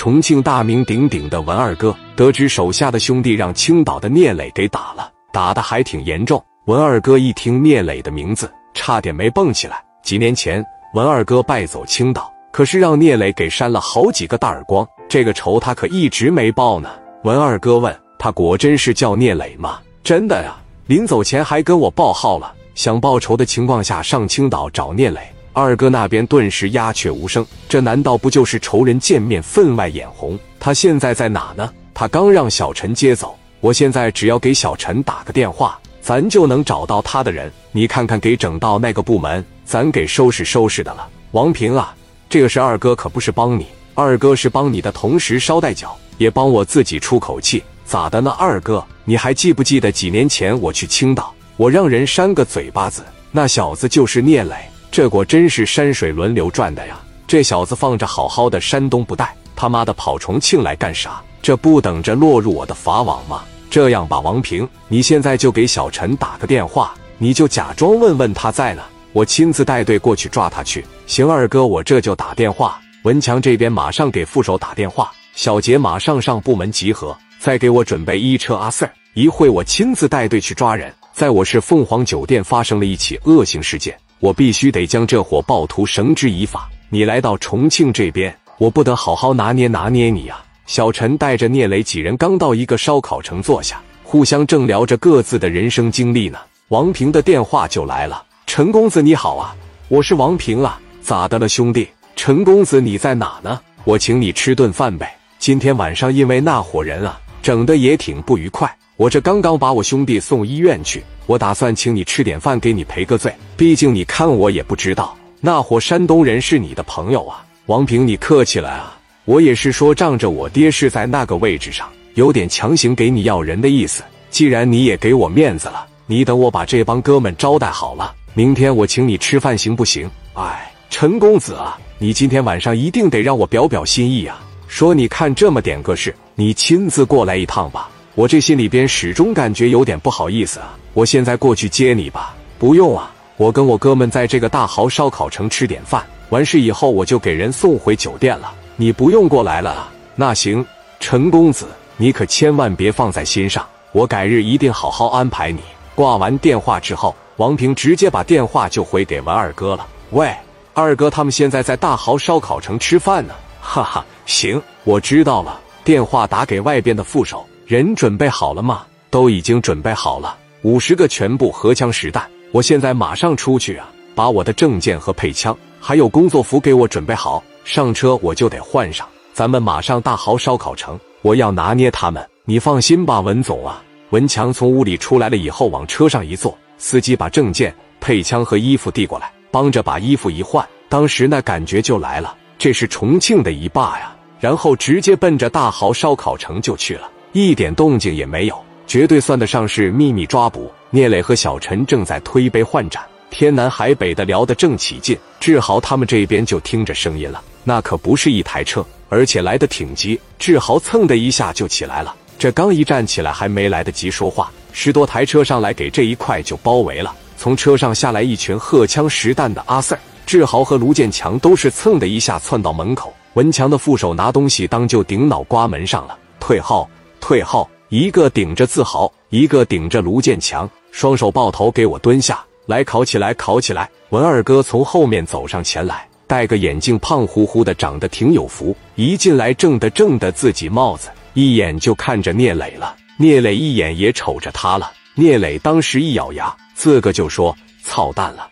重庆大名鼎鼎的文二哥得知手下的兄弟让青岛的聂磊给打了，打的还挺严重。文二哥一听聂磊的名字，差点没蹦起来。几年前，文二哥败走青岛，可是让聂磊给扇了好几个大耳光，这个仇他可一直没报呢。文二哥问他：“果真是叫聂磊吗？”“真的呀。”临走前还跟我报号了，想报仇的情况下上青岛找聂磊。二哥那边顿时鸦雀无声，这难道不就是仇人见面分外眼红？他现在在哪呢？他刚让小陈接走，我现在只要给小陈打个电话，咱就能找到他的人。你看看，给整到那个部门，咱给收拾收拾的了。王平啊，这个事二哥可不是帮你，二哥是帮你的同时捎带脚，也帮我自己出口气。咋的呢，二哥？你还记不记得几年前我去青岛，我让人扇个嘴巴子，那小子就是聂磊。这果真是山水轮流转的呀！这小子放着好好的山东不带，他妈的跑重庆来干啥？这不等着落入我的法网吗？这样吧，王平，你现在就给小陈打个电话，你就假装问问他在呢，我亲自带队过去抓他去。行，二哥，我这就打电话。文强这边马上给副手打电话，小杰马上上部门集合，再给我准备一车阿 Sir，一会我亲自带队去抓人。在我市凤凰酒店发生了一起恶性事件。我必须得将这伙暴徒绳之以法。你来到重庆这边，我不得好好拿捏拿捏你呀！小陈带着聂磊几人刚到一个烧烤城坐下，互相正聊着各自的人生经历呢。王平的电话就来了：“陈公子你好啊，我是王平啊，咋的了兄弟？陈公子你在哪呢？我请你吃顿饭呗。今天晚上因为那伙人啊，整的也挺不愉快。”我这刚刚把我兄弟送医院去，我打算请你吃点饭，给你赔个罪。毕竟你看我也不知道那伙山东人是你的朋友啊。王平，你客气了啊，我也是说仗着我爹是在那个位置上，有点强行给你要人的意思。既然你也给我面子了，你等我把这帮哥们招待好了，明天我请你吃饭行不行？哎，陈公子啊，你今天晚上一定得让我表表心意啊。说你看这么点个事，你亲自过来一趟吧。我这心里边始终感觉有点不好意思啊！我现在过去接你吧。不用啊，我跟我哥们在这个大豪烧烤城吃点饭，完事以后我就给人送回酒店了。你不用过来了？那行，陈公子，你可千万别放在心上，我改日一定好好安排你。挂完电话之后，王平直接把电话就回给文二哥了。喂，二哥，他们现在在大豪烧烤城吃饭呢。哈哈，行，我知道了。电话打给外边的副手。人准备好了吗？都已经准备好了，五十个全部荷枪实弹。我现在马上出去啊，把我的证件和配枪还有工作服给我准备好，上车我就得换上。咱们马上大豪烧烤城，我要拿捏他们。你放心吧，文总啊。文强从屋里出来了以后，往车上一坐，司机把证件、配枪和衣服递过来，帮着把衣服一换。当时那感觉就来了，这是重庆的一霸呀。然后直接奔着大豪烧烤城就去了。一点动静也没有，绝对算得上是秘密抓捕。聂磊和小陈正在推杯换盏，天南海北的聊得正起劲。志豪他们这边就听着声音了，那可不是一台车，而且来得挺急。志豪蹭的一下就起来了，这刚一站起来，还没来得及说话，十多台车上来给这一块就包围了。从车上下来一群荷枪实弹的阿 Sir，志豪和卢建强都是蹭的一下窜到门口。文强的副手拿东西当就顶脑瓜门上了，退号。退号！一个顶着自豪，一个顶着卢建强，双手抱头给我蹲下来，烤起来，烤起来！文二哥从后面走上前来，戴个眼镜，胖乎乎的，长得挺有福。一进来，正的正的自己帽子，一眼就看着聂磊了。聂磊一眼也瞅着他了。聂磊当时一咬牙，自个就说：“操蛋了！